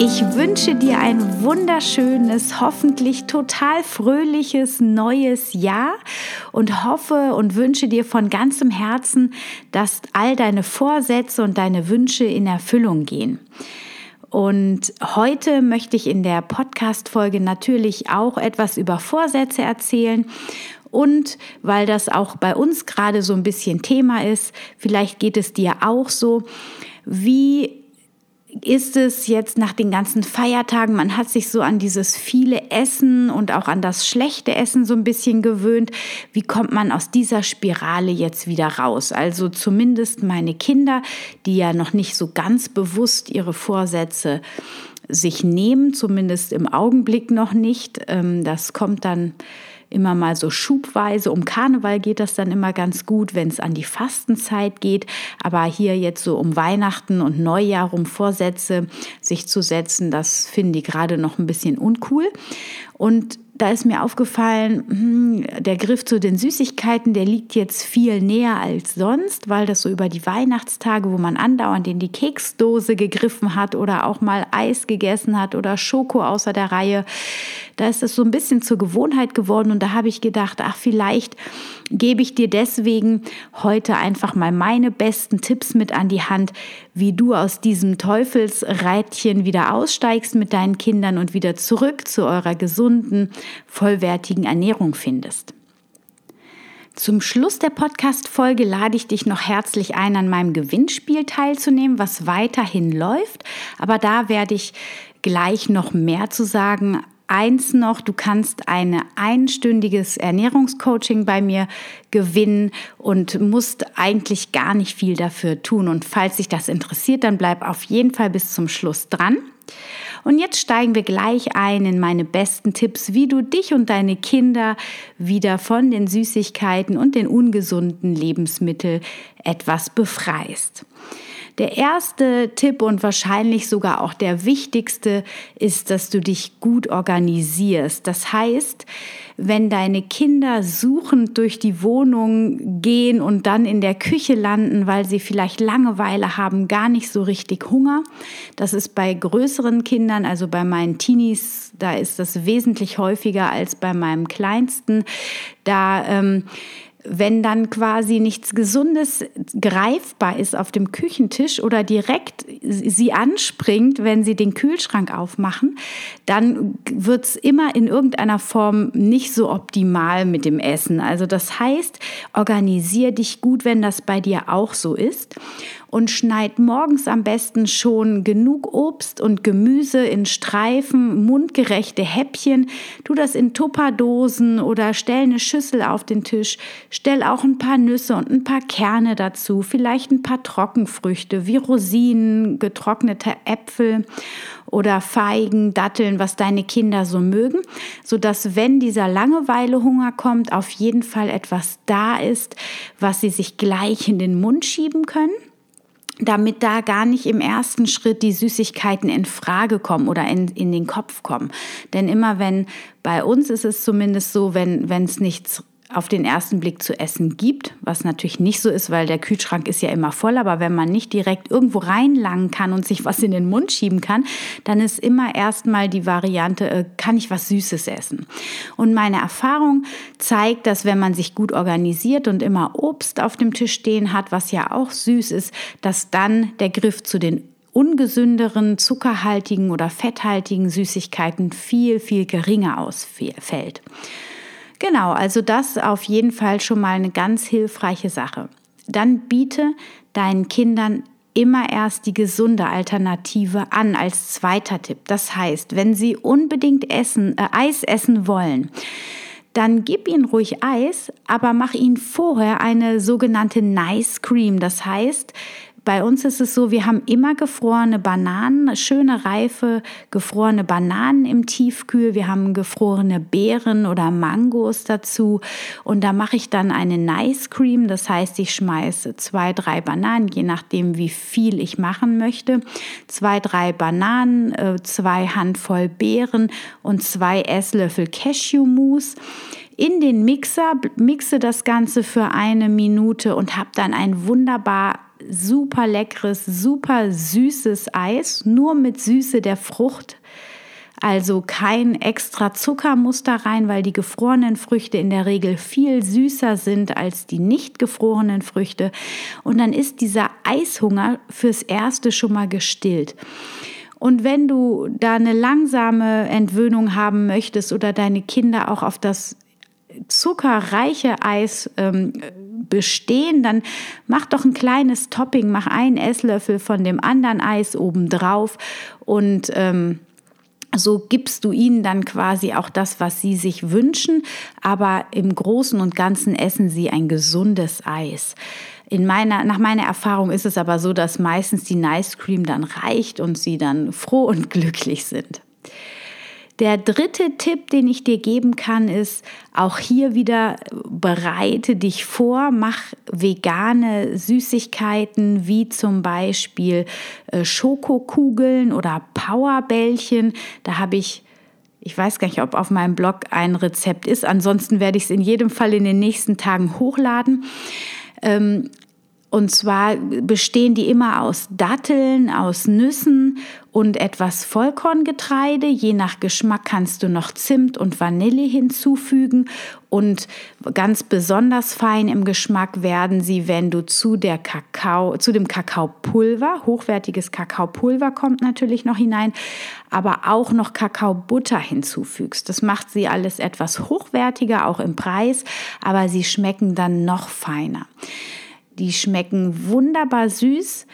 Ich wünsche dir ein wunderschönes, hoffentlich total fröhliches neues Jahr und hoffe und wünsche dir von ganzem Herzen, dass all deine Vorsätze und deine Wünsche in Erfüllung gehen. Und heute möchte ich in der Podcast-Folge natürlich auch etwas über Vorsätze erzählen. Und weil das auch bei uns gerade so ein bisschen Thema ist, vielleicht geht es dir auch so, wie ist es jetzt nach den ganzen Feiertagen, man hat sich so an dieses viele Essen und auch an das schlechte Essen so ein bisschen gewöhnt. Wie kommt man aus dieser Spirale jetzt wieder raus? Also zumindest meine Kinder, die ja noch nicht so ganz bewusst ihre Vorsätze sich nehmen, zumindest im Augenblick noch nicht. Ähm, das kommt dann immer mal so schubweise. Um Karneval geht das dann immer ganz gut, wenn es an die Fastenzeit geht. Aber hier jetzt so um Weihnachten und Neujahr um Vorsätze sich zu setzen, das finde ich gerade noch ein bisschen uncool. Und da ist mir aufgefallen, hm, der Griff zu den Süßigkeiten, der liegt jetzt viel näher als sonst, weil das so über die Weihnachtstage, wo man andauernd in die Keksdose gegriffen hat oder auch mal Eis gegessen hat oder Schoko außer der Reihe, da ist es so ein bisschen zur Gewohnheit geworden und da habe ich gedacht, ach vielleicht gebe ich dir deswegen heute einfach mal meine besten Tipps mit an die Hand, wie du aus diesem Teufelsreitchen wieder aussteigst mit deinen Kindern und wieder zurück zu eurer gesunden, vollwertigen Ernährung findest. Zum Schluss der Podcast-Folge lade ich dich noch herzlich ein, an meinem Gewinnspiel teilzunehmen, was weiterhin läuft. Aber da werde ich gleich noch mehr zu sagen eins noch, du kannst ein einstündiges Ernährungscoaching bei mir gewinnen und musst eigentlich gar nicht viel dafür tun. Und falls dich das interessiert, dann bleib auf jeden Fall bis zum Schluss dran. Und jetzt steigen wir gleich ein in meine besten Tipps, wie du dich und deine Kinder wieder von den Süßigkeiten und den ungesunden Lebensmitteln etwas befreist. Der erste Tipp und wahrscheinlich sogar auch der wichtigste ist, dass du dich gut organisierst. Das heißt, wenn deine Kinder suchend durch die Wohnung gehen und dann in der Küche landen, weil sie vielleicht Langeweile haben, gar nicht so richtig Hunger. Das ist bei größeren Kindern, also bei meinen Teenies, da ist das wesentlich häufiger als bei meinem Kleinsten. Da ähm, wenn dann quasi nichts Gesundes greifbar ist auf dem Küchentisch oder direkt sie anspringt, wenn sie den Kühlschrank aufmachen, dann wird es immer in irgendeiner Form nicht so optimal mit dem Essen. Also das heißt, organisier dich gut, wenn das bei dir auch so ist und schneid morgens am besten schon genug Obst und Gemüse in Streifen, mundgerechte Häppchen. Tu das in Tupperdosen oder stell eine Schüssel auf den Tisch. Stell auch ein paar Nüsse und ein paar Kerne dazu, vielleicht ein paar Trockenfrüchte wie Rosinen, getrocknete Äpfel oder Feigen, Datteln, was deine Kinder so mögen, sodass wenn dieser Langeweilehunger kommt, auf jeden Fall etwas da ist, was sie sich gleich in den Mund schieben können damit da gar nicht im ersten Schritt die Süßigkeiten in Frage kommen oder in, in den Kopf kommen. Denn immer wenn, bei uns ist es zumindest so, wenn es nichts auf den ersten Blick zu essen gibt, was natürlich nicht so ist, weil der Kühlschrank ist ja immer voll, aber wenn man nicht direkt irgendwo reinlangen kann und sich was in den Mund schieben kann, dann ist immer erstmal die Variante, äh, kann ich was Süßes essen? Und meine Erfahrung zeigt, dass wenn man sich gut organisiert und immer Obst auf dem Tisch stehen hat, was ja auch süß ist, dass dann der Griff zu den ungesünderen, zuckerhaltigen oder fetthaltigen Süßigkeiten viel, viel geringer ausfällt. Genau, also das auf jeden Fall schon mal eine ganz hilfreiche Sache. Dann biete deinen Kindern immer erst die gesunde Alternative an als zweiter Tipp. Das heißt, wenn sie unbedingt essen, äh, Eis essen wollen, dann gib ihnen ruhig Eis, aber mach ihnen vorher eine sogenannte Nice Cream. Das heißt, bei uns ist es so, wir haben immer gefrorene Bananen, schöne reife gefrorene Bananen im Tiefkühl. Wir haben gefrorene Beeren oder Mangos dazu. Und da mache ich dann eine Nice Cream. Das heißt, ich schmeiße zwei, drei Bananen, je nachdem, wie viel ich machen möchte. Zwei, drei Bananen, äh, zwei Handvoll Beeren und zwei Esslöffel Cashewmus in den Mixer, mixe das Ganze für eine Minute und habe dann ein wunderbar super leckeres, super süßes Eis, nur mit Süße der Frucht. Also kein extra Zucker muss da rein, weil die gefrorenen Früchte in der Regel viel süßer sind als die nicht gefrorenen Früchte. Und dann ist dieser Eishunger fürs Erste schon mal gestillt. Und wenn du da eine langsame Entwöhnung haben möchtest oder deine Kinder auch auf das zuckerreiche Eis ähm, bestehen, dann mach doch ein kleines Topping, mach einen Esslöffel von dem anderen Eis obendrauf und ähm, so gibst du ihnen dann quasi auch das, was sie sich wünschen, aber im Großen und Ganzen essen sie ein gesundes Eis. In meiner, nach meiner Erfahrung ist es aber so, dass meistens die Nice Cream dann reicht und sie dann froh und glücklich sind. Der dritte Tipp, den ich dir geben kann, ist auch hier wieder bereite dich vor, mach vegane Süßigkeiten wie zum Beispiel äh, Schokokugeln oder Powerbällchen. Da habe ich ich weiß gar nicht, ob auf meinem Blog ein Rezept ist. Ansonsten werde ich es in jedem Fall in den nächsten Tagen hochladen. Ähm, und zwar bestehen die immer aus Datteln, aus Nüssen und etwas Vollkorngetreide. Je nach Geschmack kannst du noch Zimt und Vanille hinzufügen. Und ganz besonders fein im Geschmack werden sie, wenn du zu, der Kakao, zu dem Kakaopulver, hochwertiges Kakaopulver kommt natürlich noch hinein, aber auch noch Kakaobutter hinzufügst. Das macht sie alles etwas hochwertiger, auch im Preis, aber sie schmecken dann noch feiner. Die schmecken wunderbar süß.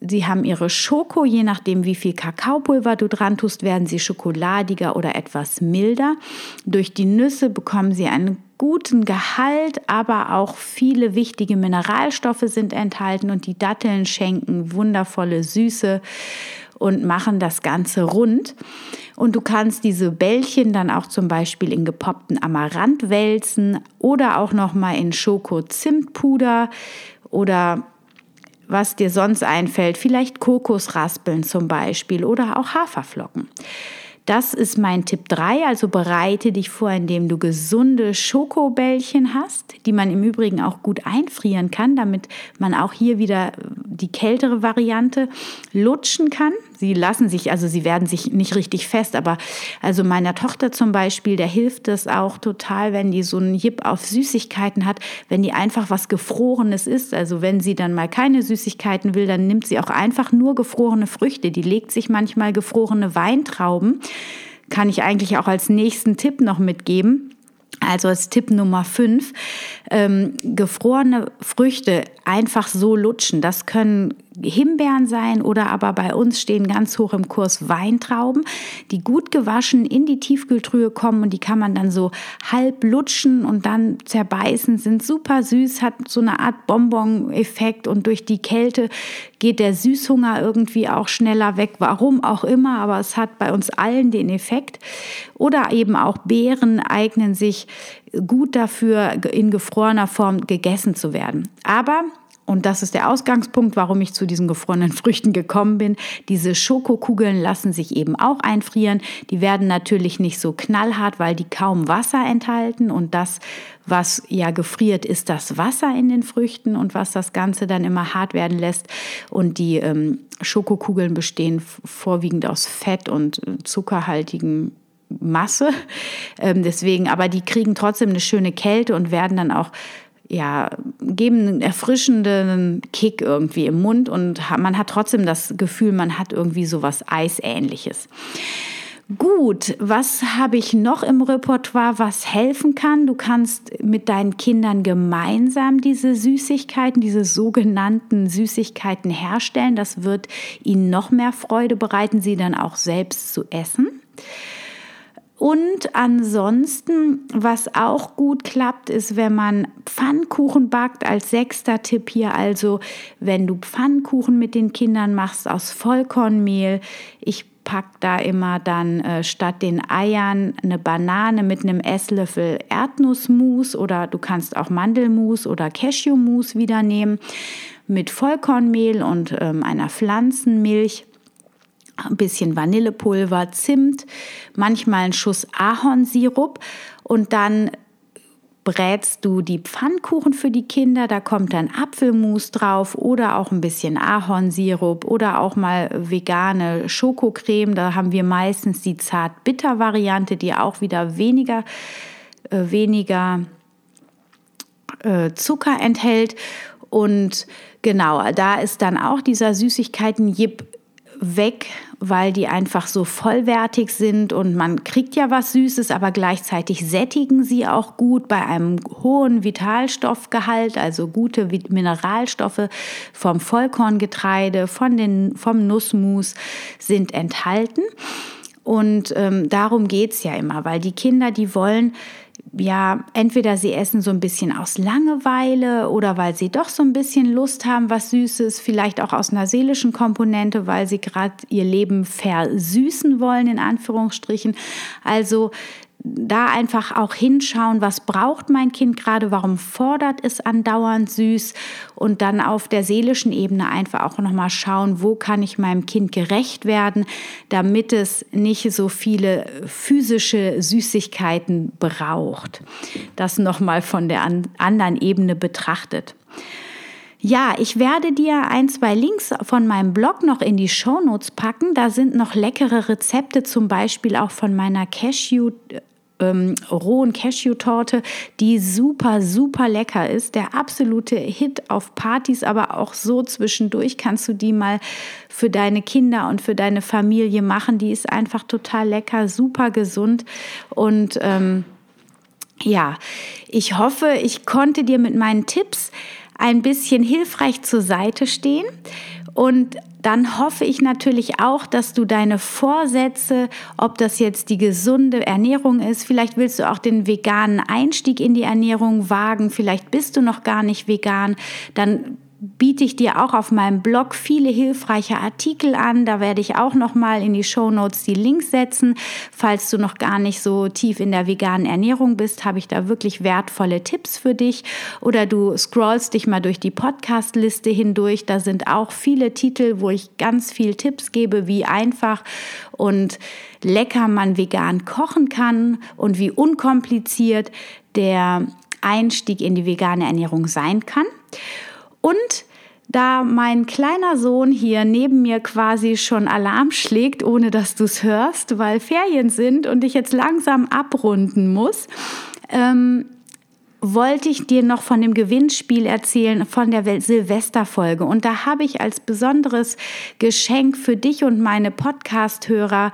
Sie haben ihre Schoko, je nachdem wie viel Kakaopulver du dran tust, werden sie schokoladiger oder etwas milder. Durch die Nüsse bekommen sie einen guten Gehalt, aber auch viele wichtige Mineralstoffe sind enthalten und die Datteln schenken wundervolle Süße und machen das Ganze rund. Und du kannst diese Bällchen dann auch zum Beispiel in gepoppten Amaranth wälzen oder auch noch mal in Schoko-Zimtpuder oder was dir sonst einfällt, vielleicht Kokosraspeln zum Beispiel oder auch Haferflocken. Das ist mein Tipp 3, also bereite dich vor, indem du gesunde Schokobällchen hast, die man im Übrigen auch gut einfrieren kann, damit man auch hier wieder die kältere Variante lutschen kann. Sie lassen sich, also sie werden sich nicht richtig fest, aber also meiner Tochter zum Beispiel, der hilft es auch total, wenn die so einen Jip auf Süßigkeiten hat, wenn die einfach was Gefrorenes isst. Also wenn sie dann mal keine Süßigkeiten will, dann nimmt sie auch einfach nur gefrorene Früchte. Die legt sich manchmal gefrorene Weintrauben. Kann ich eigentlich auch als nächsten Tipp noch mitgeben. Also als Tipp Nummer 5, ähm, gefrorene Früchte einfach so lutschen. Das können Himbeeren sein oder aber bei uns stehen ganz hoch im Kurs Weintrauben, die gut gewaschen in die Tiefkühltruhe kommen und die kann man dann so halb lutschen und dann zerbeißen, sind super süß, hat so eine Art Bonbon-Effekt und durch die Kälte geht der Süßhunger irgendwie auch schneller weg, warum auch immer, aber es hat bei uns allen den Effekt. Oder eben auch Beeren eignen sich gut dafür, in gefrorener Form gegessen zu werden. Aber und das ist der Ausgangspunkt, warum ich zu diesen gefrorenen Früchten gekommen bin. Diese Schokokugeln lassen sich eben auch einfrieren. Die werden natürlich nicht so knallhart, weil die kaum Wasser enthalten. Und das, was ja gefriert, ist das Wasser in den Früchten und was das Ganze dann immer hart werden lässt. Und die ähm, Schokokugeln bestehen vorwiegend aus Fett und äh, zuckerhaltigen Masse. Ähm, deswegen, aber die kriegen trotzdem eine schöne Kälte und werden dann auch ja, geben einen erfrischenden Kick irgendwie im Mund und man hat trotzdem das Gefühl, man hat irgendwie so was Eisähnliches. Gut, was habe ich noch im Repertoire, was helfen kann? Du kannst mit deinen Kindern gemeinsam diese Süßigkeiten, diese sogenannten Süßigkeiten herstellen. Das wird ihnen noch mehr Freude bereiten, sie dann auch selbst zu essen. Und ansonsten, was auch gut klappt, ist, wenn man Pfannkuchen backt, als sechster Tipp hier, also wenn du Pfannkuchen mit den Kindern machst aus Vollkornmehl. Ich packe da immer dann äh, statt den Eiern eine Banane mit einem Esslöffel Erdnussmus oder du kannst auch Mandelmus oder Cashewmus wieder nehmen mit Vollkornmehl und ähm, einer Pflanzenmilch ein bisschen Vanillepulver, Zimt, manchmal ein Schuss Ahornsirup und dann brätst du die Pfannkuchen für die Kinder, da kommt dann Apfelmus drauf oder auch ein bisschen Ahornsirup oder auch mal vegane Schokocreme, da haben wir meistens die zart-bitter Variante, die auch wieder weniger äh, weniger äh, Zucker enthält. Und genau, da ist dann auch dieser Süßigkeiten-Jip weg, weil die einfach so vollwertig sind und man kriegt ja was Süßes, aber gleichzeitig sättigen sie auch gut bei einem hohen Vitalstoffgehalt, also gute Mineralstoffe vom Vollkorngetreide, von den, vom Nussmus sind enthalten. Und ähm, darum geht's ja immer, weil die Kinder, die wollen ja, entweder sie essen so ein bisschen aus Langeweile oder weil sie doch so ein bisschen Lust haben, was Süßes, vielleicht auch aus einer seelischen Komponente, weil sie gerade ihr Leben versüßen wollen, in Anführungsstrichen. Also da einfach auch hinschauen, was braucht mein Kind gerade, warum fordert es andauernd süß und dann auf der seelischen Ebene einfach auch nochmal schauen, wo kann ich meinem Kind gerecht werden, damit es nicht so viele physische Süßigkeiten braucht. Das nochmal von der anderen Ebene betrachtet. Ja, ich werde dir ein, zwei Links von meinem Blog noch in die Shownotes packen. Da sind noch leckere Rezepte, zum Beispiel auch von meiner Cashew ähm, rohen Cashew-Torte, die super, super lecker ist. Der absolute Hit auf Partys, aber auch so zwischendurch kannst du die mal für deine Kinder und für deine Familie machen. Die ist einfach total lecker, super gesund und ähm, ja, ich hoffe, ich konnte dir mit meinen Tipps ein bisschen hilfreich zur Seite stehen. Und dann hoffe ich natürlich auch, dass du deine Vorsätze, ob das jetzt die gesunde Ernährung ist, vielleicht willst du auch den veganen Einstieg in die Ernährung wagen, vielleicht bist du noch gar nicht vegan, dann biete ich dir auch auf meinem Blog viele hilfreiche Artikel an. Da werde ich auch noch mal in die Show Notes die Links setzen. Falls du noch gar nicht so tief in der veganen Ernährung bist, habe ich da wirklich wertvolle Tipps für dich. Oder du scrollst dich mal durch die Podcast-Liste hindurch. Da sind auch viele Titel, wo ich ganz viel Tipps gebe, wie einfach und lecker man vegan kochen kann und wie unkompliziert der Einstieg in die vegane Ernährung sein kann. Und da mein kleiner Sohn hier neben mir quasi schon Alarm schlägt, ohne dass du es hörst, weil Ferien sind und ich jetzt langsam abrunden muss, ähm, wollte ich dir noch von dem Gewinnspiel erzählen, von der Silvesterfolge. Und da habe ich als besonderes Geschenk für dich und meine Podcast-Hörer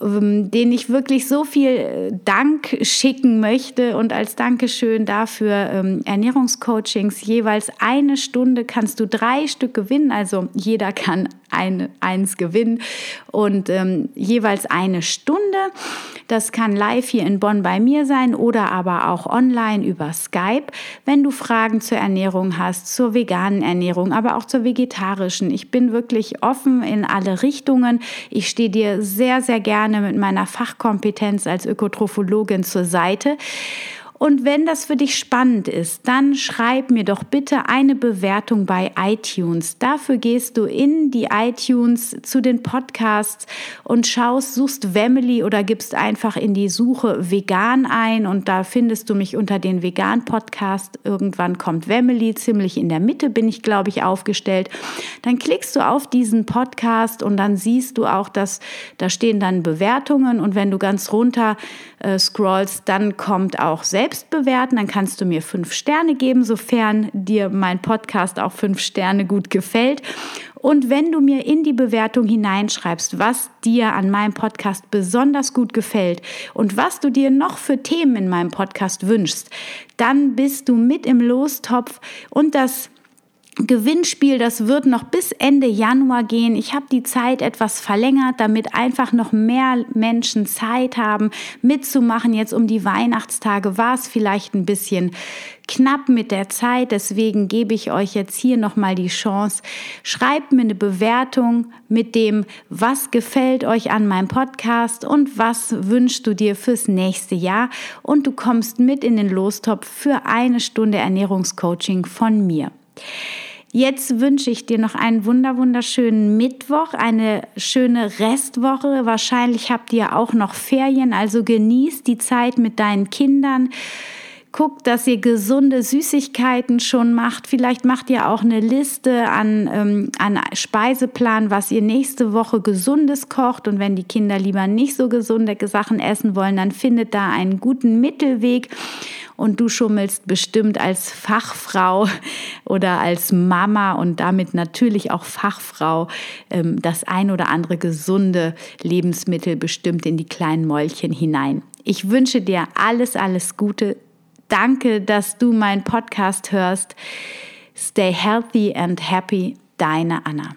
den ich wirklich so viel äh, Dank schicken möchte und als Dankeschön dafür ähm, Ernährungscoachings jeweils eine Stunde kannst du drei Stück gewinnen, also jeder kann ein, eins gewinnen und ähm, jeweils eine Stunde. Das kann live hier in Bonn bei mir sein oder aber auch online über Skype, wenn du Fragen zur Ernährung hast, zur veganen Ernährung, aber auch zur vegetarischen. Ich bin wirklich offen in alle Richtungen. Ich stehe dir sehr, sehr gerne mit meiner Fachkompetenz als Ökotrophologin zur Seite. Und wenn das für dich spannend ist, dann schreib mir doch bitte eine Bewertung bei iTunes. Dafür gehst du in die iTunes zu den Podcasts und schaust, suchst Wemily oder gibst einfach in die Suche vegan ein und da findest du mich unter den vegan Podcast. Irgendwann kommt Wemily, ziemlich in der Mitte bin ich, glaube ich, aufgestellt. Dann klickst du auf diesen Podcast und dann siehst du auch, dass da stehen dann Bewertungen und wenn du ganz runter äh, scrollst, dann kommt auch selbst selbst bewerten. Dann kannst du mir fünf Sterne geben, sofern dir mein Podcast auch fünf Sterne gut gefällt. Und wenn du mir in die Bewertung hineinschreibst, was dir an meinem Podcast besonders gut gefällt und was du dir noch für Themen in meinem Podcast wünschst, dann bist du mit im Lostopf und das Gewinnspiel, das wird noch bis Ende Januar gehen. Ich habe die Zeit etwas verlängert, damit einfach noch mehr Menschen Zeit haben, mitzumachen. Jetzt um die Weihnachtstage war es vielleicht ein bisschen knapp mit der Zeit. Deswegen gebe ich euch jetzt hier nochmal die Chance. Schreibt mir eine Bewertung mit dem, was gefällt euch an meinem Podcast und was wünschst du dir fürs nächste Jahr. Und du kommst mit in den Lostopf für eine Stunde Ernährungscoaching von mir. Jetzt wünsche ich dir noch einen wunder wunderschönen Mittwoch, eine schöne Restwoche. Wahrscheinlich habt ihr auch noch Ferien, also genießt die Zeit mit deinen Kindern. Guckt, dass ihr gesunde Süßigkeiten schon macht. Vielleicht macht ihr auch eine Liste an, ähm, an Speiseplan, was ihr nächste Woche gesundes kocht. Und wenn die Kinder lieber nicht so gesunde Sachen essen wollen, dann findet da einen guten Mittelweg. Und du schummelst bestimmt als Fachfrau oder als Mama und damit natürlich auch Fachfrau ähm, das ein oder andere gesunde Lebensmittel bestimmt in die kleinen Mäulchen hinein. Ich wünsche dir alles, alles Gute. Danke, dass du meinen Podcast hörst. Stay healthy and happy, deine Anna.